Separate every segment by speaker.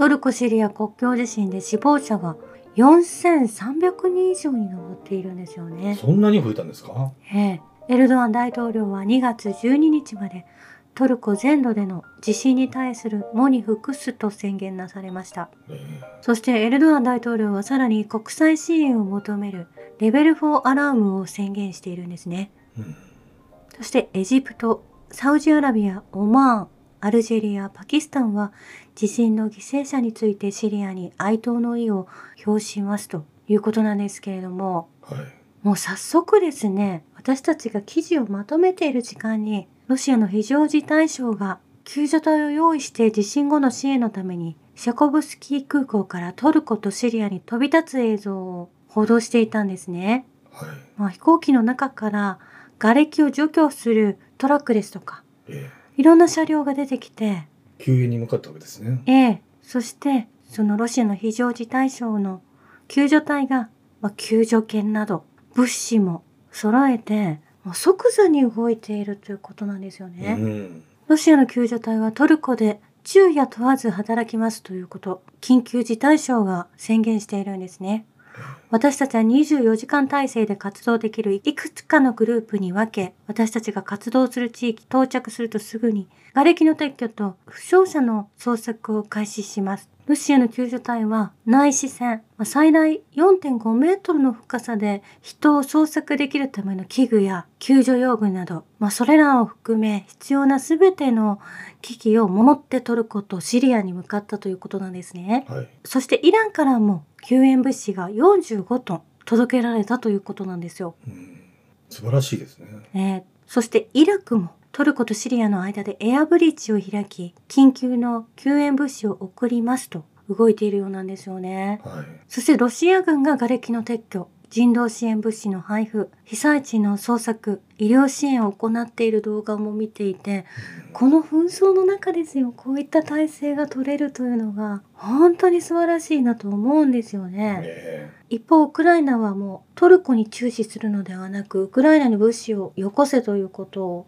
Speaker 1: トルコ・シリア国境地震で死亡者が4300人以上に上っているんですよね。
Speaker 2: そんなに増えたんですか？
Speaker 1: ええ、エルドアン大統領は2月12日までトルコ全土での地震に対する喪に服すと宣言なされました。
Speaker 2: え
Speaker 1: そしてエルドアン大統領はさらに国際支援を求めるレベル4アラームを宣言しているんですね。
Speaker 2: えうん
Speaker 1: そしてエジプト、サウジアラビア、オマーン、アルジェリア、パキスタンは地震の犠牲者についてシリアに哀悼の意を表しますということなんですけれども、
Speaker 2: はい。
Speaker 1: もう早速ですね、私たちが記事をまとめている時間に、ロシアの非常事態省が救助隊を用意して地震後の支援のために、シャコブスキー空港からトルコとシリアに飛び立つ映像を報道していたんですね。
Speaker 2: はい。
Speaker 1: まあ、飛行機の中から瓦礫を除去するトラックですとか、
Speaker 2: え
Speaker 1: いろんな車両が出てきて、
Speaker 2: え救援に向かったわけですね
Speaker 1: ええ、そしてそのロシアの非常事態省の救助隊が、まあ、救助犬など物資も揃えて、もう即座に動いているということなんですよね。
Speaker 2: うん
Speaker 1: ロシアの救助隊はトルコで昼夜問わず働きますということ、緊急事態省が宣言しているんですね。私たちは24時間体制で活動できるいくつかのグループに分け、私たちが活動する地域到着するとすぐに、瓦礫の撤去と負傷者の捜索を開始します。ロシアの救助隊は内視線、まあ最大4.5メートルの深さで人を捜索できるための器具や救助用具など、まあ、それらを含め必要な全ての機器を持ってトルコとシリアに向かったということなんですね。
Speaker 2: はい
Speaker 1: そしてイランからも救援物資が45トン届けられたということなんですよ。
Speaker 2: うん素晴らしいですね
Speaker 1: ねえそしてイラクもトルコとシリアの間でエアブリッジを開き、緊急の救援物資を送りますと動いているようなんですよね。
Speaker 2: はい
Speaker 1: そしてロシア軍が瓦礫の撤去、人道支援物資の配布、被災地の捜索、医療支援を行っている動画も見ていて、この紛争の中ですよ、こういった体制が取れるというのが、本当に素晴らしいなと思うんですよね。
Speaker 2: え
Speaker 1: 一方、ウクライナはもうトルコに注視するのではなく、ウクライナに物資をよこせということを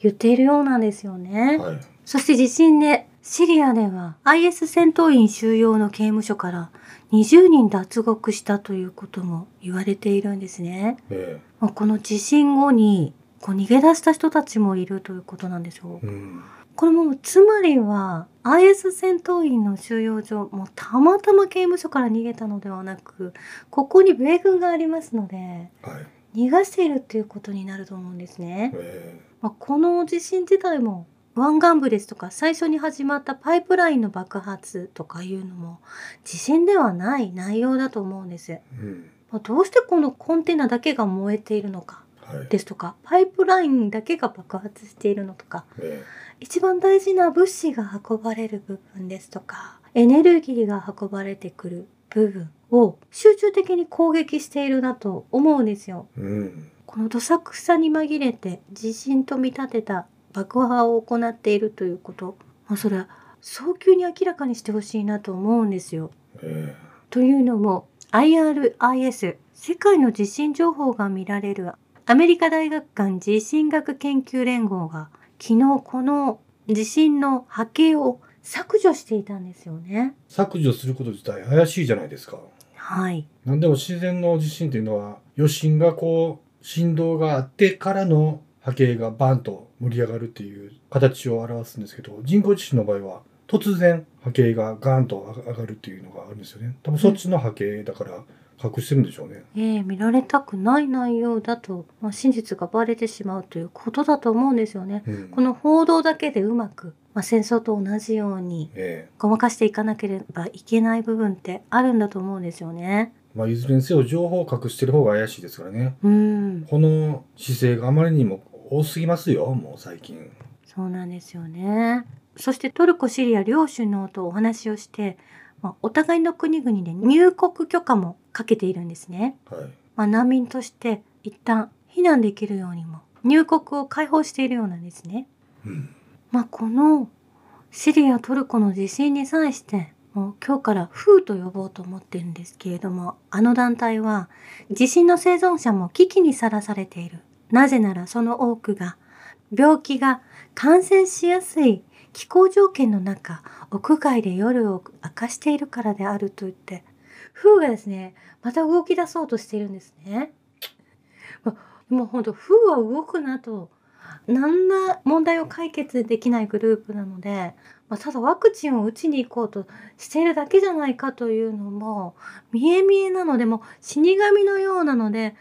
Speaker 1: 言っているようなんですよね。
Speaker 2: えはい
Speaker 1: そして地震でシリアでは IS 戦闘員収容の刑務所から20人脱獄したということも言われているんですね。
Speaker 2: え
Speaker 1: まあこの地震後にこう逃げ出した人たちもいるということなんですよ
Speaker 2: え。うん
Speaker 1: これもつまりは IS 戦闘員の収容所もうたまたま刑務所から逃げたのではなくここに米軍がありますので
Speaker 2: はい
Speaker 1: 逃がしているっていうことになると思うんですね。
Speaker 2: え
Speaker 1: まあ、この地震自体も湾岸部ですとか最初に始まったパイプラインの爆発とかいうのも地震ではない内容だと思うんです。
Speaker 2: えうん
Speaker 1: まあ、どうしてこのコンテナだけが燃えているのか
Speaker 2: はい
Speaker 1: ですとかパイプラインだけが爆発しているのとか
Speaker 2: え
Speaker 1: 一番大事な物資が運ばれる部分ですとかエネルギーが運ばれてくる部分を集中的に攻撃しているなと思うんですよ。
Speaker 2: えうん
Speaker 1: このどさくさに紛れて地震と見立てた爆破を行っているということ、まあ、それは早急に明らかにしてほしいなと思うんですよ。
Speaker 2: え
Speaker 1: というのも IRIS 世界の地震情報が見られるアメリカ大学間地震学研究連合が昨日この地震の波形を削除していたんですよね。
Speaker 2: え削除すること自体怪しいじゃないですか
Speaker 1: はい。
Speaker 2: 何でも自然の地震っていうのは余震がこう振動があってからの波形がバンと盛り上がるっていう形を表すんですけど人工地震の場合は突然波形がガーンと上がるっていうのがあるんですよね。多分そっちの波形だから隠してるんでしょうね、
Speaker 1: ええ見られたくない内容だと、まあ、真実がバレてしまうということだと思うんですよね。
Speaker 2: うん。
Speaker 1: この報道だけでうまく、まあ、戦争と同じように
Speaker 2: え
Speaker 1: ごまかしていかなければいけない部分ってあるんだと思うんですよね。
Speaker 2: えまあ、いずれにせよ情報を隠してる方が怪しいですからね。
Speaker 1: うん、
Speaker 2: この姿勢があまりにも多すぎますよもう最近
Speaker 1: そうなんですよね。そしてトルコ、シリア両首脳とお話をして、まあ、お互いの国々で入国許可もかけているんですね。
Speaker 2: はい
Speaker 1: まあ、難民として一旦避難できるようにも入国を開放しているようなんですね。
Speaker 2: うん
Speaker 1: まあ、このシリア、トルコの地震に際して、もう今日からフーと呼ぼうと思ってるんですけれども、あの団体は地震の生存者も危機にさらされている。なぜならその多くが病気が感染しやすい気候条件の中、屋外で夜を明かしているからであると言って、風がですね、また動き出そうとしているんですね。もうほんと、風は動くなと、何ら問題を解決できないグループなので、まあ、ただワクチンを打ちに行こうとしているだけじゃないかというのも見え見えなのでも死神のようなので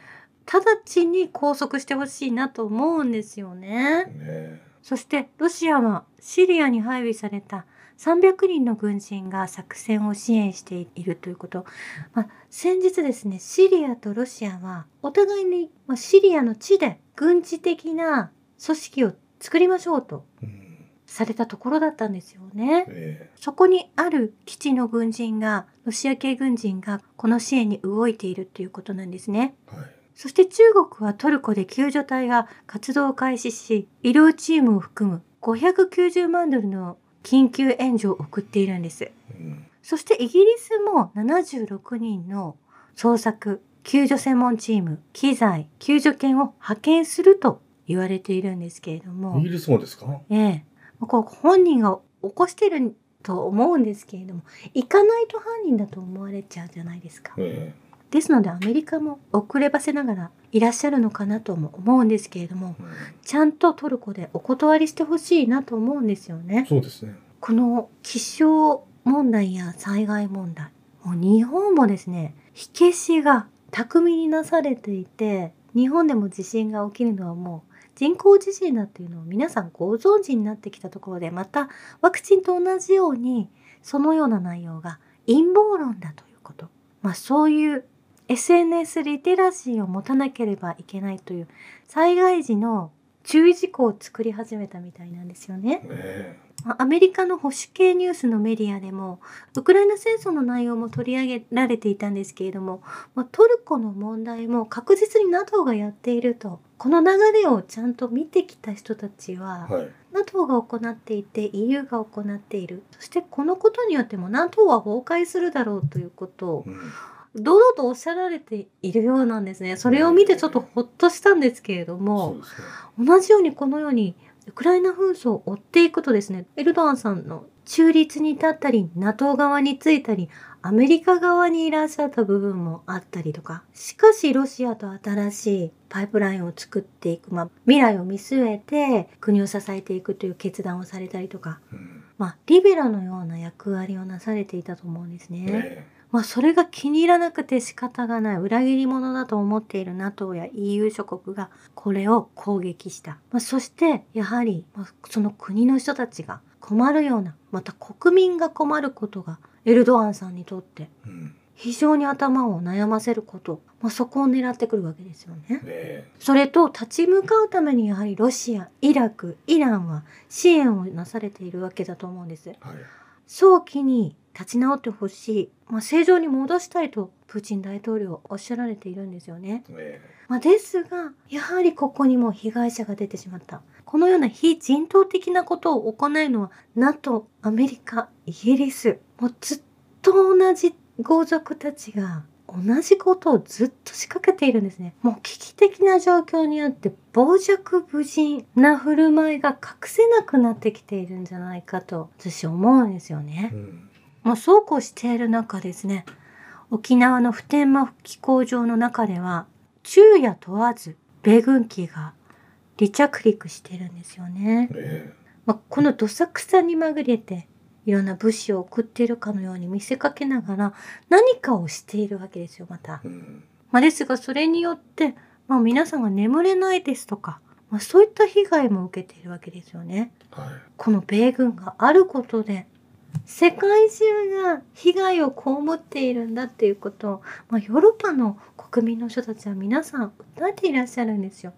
Speaker 1: 直ちに拘束してほしいなと思うんですよね。
Speaker 2: ね
Speaker 1: そしてロシアはシリアに配備された300人の軍人が作戦を支援しているということ。まあ、先日ですね、シリアとロシアはお互いに、まあ、シリアの地で軍事的な組織を作りましょうと
Speaker 2: うん
Speaker 1: されたところだったんですよね。
Speaker 2: え
Speaker 1: そこにある基地の軍人が、ロシア系軍人がこの支援に動いているということなんですね。
Speaker 2: えはい
Speaker 1: そして中国はトルコで救助隊が活動を開始し、医療チームを含む590万ドルの緊急援助を送っているんです。
Speaker 2: うん
Speaker 1: そしてイギリスも76人の捜索、救助専門チーム、機材、救助犬を派遣すると言われているんですけれども
Speaker 2: イ、ギリスもですか？
Speaker 1: ええ、こう本人が起こしてると思うんですけれども、行かないと犯人だと思われちゃうじゃないですか。
Speaker 2: え
Speaker 1: ですのでアメリカも遅ればせながらいらっしゃるのかなとも思うんですけれども
Speaker 2: えうん。
Speaker 1: ちゃんとトルコでお断りしてほしいなと思うんですよね。
Speaker 2: そうですね。
Speaker 1: この気象問題や災害問題もう日本もですね火消しが巧みになされていて日本でも地震が起きるのはもう人工地震だっていうのを皆さんご存知になってきたところでまたワクチンと同じようにそのような内容が陰謀論だということ。まあそういう SNS リテラシーを持たなければいけないという災害時の注意事項を作り始めたみたいなんですよね。
Speaker 2: え
Speaker 1: まあアメリカの保守系ニュースのメディアでもウクライナ戦争の内容も取り上げられていたんですけれども、まあ、トルコの問題も確実に NATO がやっているとこの流れをちゃんと見てきた人たちは、
Speaker 2: えはい。
Speaker 1: NATO が行っていて EU が行っている。そしてこのことによっても NATO は崩壊するだろうということを
Speaker 2: うん
Speaker 1: 堂々とおっしゃられているようなんですねそれを見てちょっとほっとしたんですけれども。
Speaker 2: ね
Speaker 1: 同じようにこのようにウクライナ紛争を追っていくとですねエルドアンさんの中立に立ったり NATO 側についたりアメリカ側にいらっしゃった部分もあったりとかしかしロシアと新しいパイプラインを作っていく、まあ、未来を見据えて国を支えていくという決断をされたりとか、
Speaker 2: うん
Speaker 1: まあ、リベラのような役割をなされていたと思うんですね。
Speaker 2: え
Speaker 1: まあ、それが気に入らなくて仕方がない。裏切り者だと思っている NATO や EU 諸国がこれを攻撃した、まあ、そしてやはり、まあ、その国の人たちが困るようなまた国民が困ることがエルドアンさんにとって非常に頭を悩ませること、まあ、そこを狙ってくるわけですよね。
Speaker 2: え。
Speaker 1: それと立ち向かうためにやはりロシアイラクイランは支援をなされているわけだと思うんです。
Speaker 2: えはい。
Speaker 1: 早期に立ち直ってほしい、まあ、正常に戻したいとプーチン大統領はおっしゃられているんですよね。
Speaker 2: え
Speaker 1: まあ、ですがやはりここにも被害者が出てしまった。このような非人道的なことを行うのは NATO、アメリカ、イギリスもうずっと同じ豪族たちが同じことをずっと仕掛けているんですね。もう危機的な状況にあって傍若無人な振る舞いが隠せなくなってきているんじゃないかと私思うんですよね
Speaker 2: え。うん
Speaker 1: まあ、そうこうしている中ですね沖縄の普天間飛行場の中では昼夜問わず米軍機が離着陸してるんですよね。
Speaker 2: え
Speaker 1: まあ、このどさくさにまぐれていろんな物資を送っているかのように見せかけながら何かをしているわけですよまた
Speaker 2: え。うん
Speaker 1: まあ、ですがそれによって、まあ、皆さんが眠れないですとか、まあ、そういった被害も受けているわけですよね。
Speaker 2: はい
Speaker 1: この米軍があることで世界中が被害を被っているんだっていうことを、まあ、ヨーロッパの国民の人たちは皆さん訴えていらっしゃるんですよ。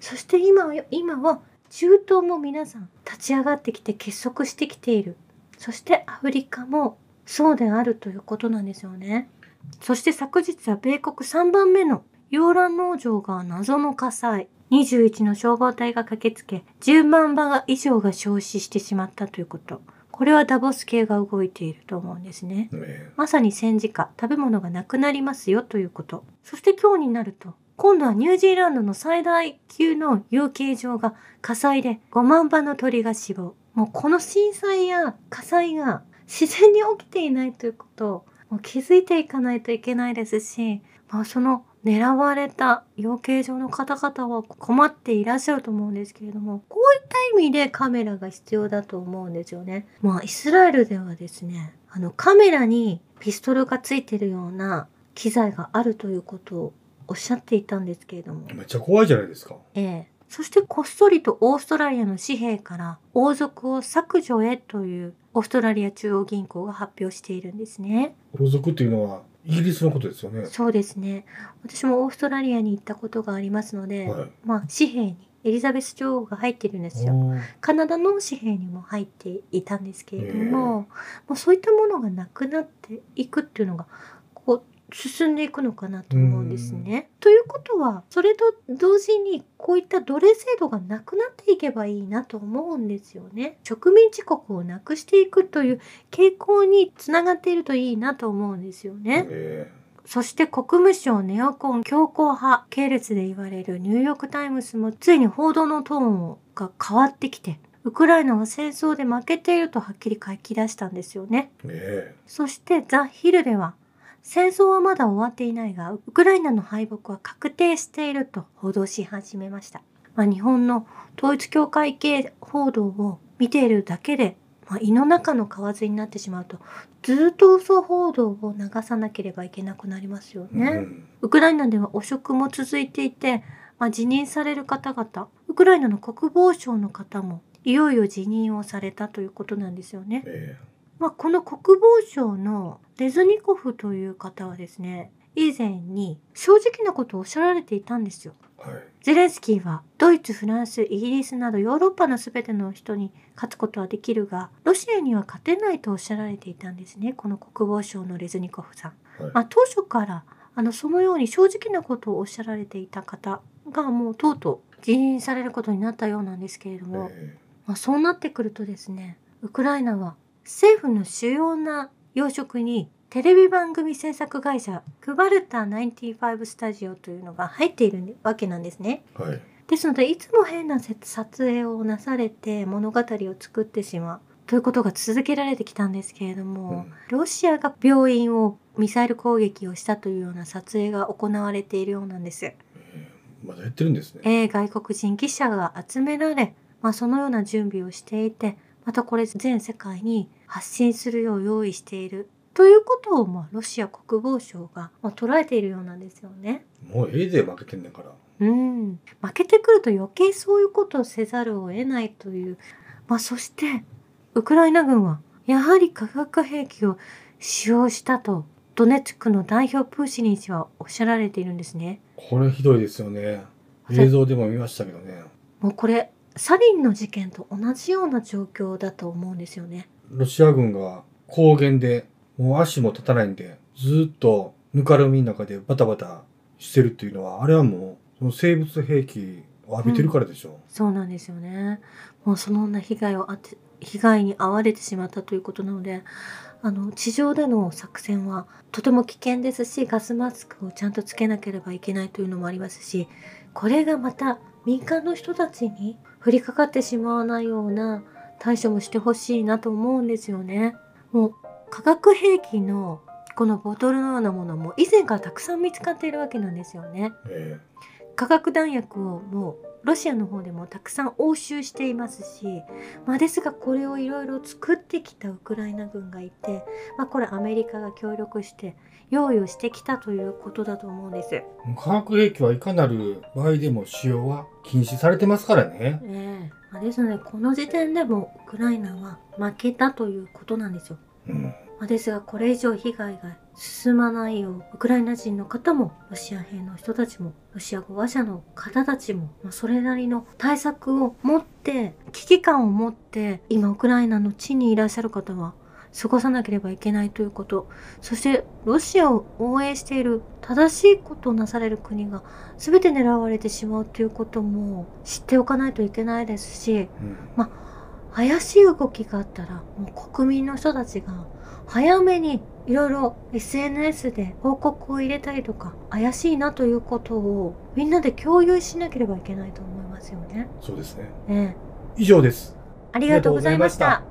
Speaker 1: そして今は今は中東も皆さん立ち上がってきて結束してきている。そしてアフリカもそうであるということなんですよね。そして昨日は米国3番目の洋蘭農場が謎の火災。21の消防隊が駆けつけ、10万羽以上が焼死してしまったということ。これはダボス系が動いていると思うんですね。
Speaker 2: え
Speaker 1: まさに戦時下、食べ物がなくなりますよということ。そして今日になると、今度はニュージーランドの最大級の養鶏場が火災で5万羽の鳥が死亡。もうこの震災や火災が自然に起きていないということをもう気づいていかないといけないですし、まあ、その狙われた養鶏場の方々は困っていらっしゃると思うんですけれども、こういった意味でカメラが必要だと思うんですよね。まあ、イスラエルではですね、あのカメラにピストルがついてるような機材があるということをおっしゃっていたんですけれども。
Speaker 2: めっちゃ怖いじゃないですか。
Speaker 1: ええ。そしてこっそりとオーストラリアの紙幣から王族を削除へというオーストラリア中央銀行が発表しているんですね。
Speaker 2: 王族っていうのはイギリスのことですよね。
Speaker 1: そうですね。私もオーストラリアに行ったことがありますので、
Speaker 2: はい
Speaker 1: まあ紙幣にエリザベス女王が入ってるんですよ。カナダの紙幣にも入っていたんですけれども、もうそういったものがなくなっていくっていうのがこう進んでいくのかなと思うんですね。ということはそれと同時にこういった奴隷制度がなくなっていけばいいなと思うんですよね。植民地国をなくしていくという傾向につながっているといいなと思うんですよね。
Speaker 2: え
Speaker 1: そして国務省ネオコン強硬派系列で言われるニューヨークタイムズもついに報道のトーンが変わってきて、ウクライナは戦争で負けているとはっきり書き出したんですよね。
Speaker 2: ええ
Speaker 1: そしてザ・ヒルでは、戦争はまだ終わっていないが、ウクライナの敗北は確定していると報道し始めました。まあ、日本の統一教会系報道を見ているだけで、まあ、胃の中の蛙になってしまうと、ずっと嘘報道を流さなければいけなくなりますよ
Speaker 2: え
Speaker 1: ね。
Speaker 2: うん
Speaker 1: ウクライナでは汚職も続いていて、まあ、辞任される方々、ウクライナの国防省の方もいよいよ辞任をされたということなんですよね。
Speaker 2: え
Speaker 1: まあ、この国防省のレズニコフという方はですね、以前に正直なことをおっしゃられていたんですよ。
Speaker 2: えはい。
Speaker 1: ゼレンスキーはドイツ、フランス、イギリスなどヨーロッパの全ての人に勝つことはできるが、ロシアには勝てないとおっしゃられていたんですね。この国防省のレズニコフさん。
Speaker 2: はい
Speaker 1: まあ、当初からあのそのように正直なことをおっしゃられていた方がもうとうとう辞任されることになったようなんですけれども、
Speaker 2: え
Speaker 1: まあ、そうなってくるとですねウクライナは政府の主要な要職にテレビ番組制作会社クバルタ95スタジオというのが入っているわけなんですね。
Speaker 2: えはい。
Speaker 1: ですのでいつも変な撮影をなされて物語を作ってしまうということが続けられてきたんですけれども、ロシアが病院をミサイル攻撃をしたというような撮影が行われているようなんです。
Speaker 2: まだやってるんですね。
Speaker 1: えー外国人記者が集められ、まあ、そのような準備をしていてまたこれ全世界に発信するよう用意しているということを、まあ、ロシア国防省が、まあ、捉えているようなんですよね。
Speaker 2: もうええで負けてんねんから。
Speaker 1: うん、負けてくると余計そういうことをせざるを得ないという、まあ、そしてウクライナ軍はやはり化学兵器を使用したとドネツクの代表プーシニン氏はおっしゃられているんですね。
Speaker 2: これひどいですよね。映像でも見ましたけどね。
Speaker 1: もうこれサリンの事件と同じような状況だと思うんですよね。
Speaker 2: ロシア軍が高原でもう足も立たないんで、ずっとぬかるみの中でバタバタしてるっていうのは、あれはもうその生物兵器を浴びてるからでしょ
Speaker 1: そうなんですよね。もうそのような被害をあって被害に遭われてしまったということなので、あの地上での作戦はとても危険ですし、ガスマスクをちゃんとつけなければいけないというのもありますし、これがまた民間の人たちに降りかかってしまわないような対処もしてほしいなと思うんですよね。もう化学兵器のこのボトルのようなものも以前からたくさん見つかっているわけなんですよね。
Speaker 2: え
Speaker 1: 化学弾薬をもうロシアの方でもたくさん押収していますし、まあ、ですがこれをいろいろ作ってきたウクライナ軍がいて、まあ、これアメリカが協力して用意をしてきたということだと思うんです。
Speaker 2: え化学兵器はいかなる場合でも使用は禁止されてますからね。
Speaker 1: ええまあ、ですのでこの時点でもウクライナは負けたということなんですよ。
Speaker 2: うん。
Speaker 1: まあ、ですがこれ以上被害が進まないようウクライナ人の方もロシア兵の人たちもロシア語話者の方たちも、まあ、それなりの対策を持って危機感を持って今ウクライナの地にいらっしゃる方は過ごさなければいけないということ。そしてロシアを応援している正しいことをなされる国が全て狙われてしまうということも知っておかないといけないですし
Speaker 2: うん
Speaker 1: 怪しい動きがあったらもう国民の人たちが早めにいろいろ SNS で報告を入れたりとか怪しいなということをみんなで共有しなければいけないと思いますよね。
Speaker 2: そうですね。
Speaker 1: ね
Speaker 2: 以上です。
Speaker 1: ありがとうございました。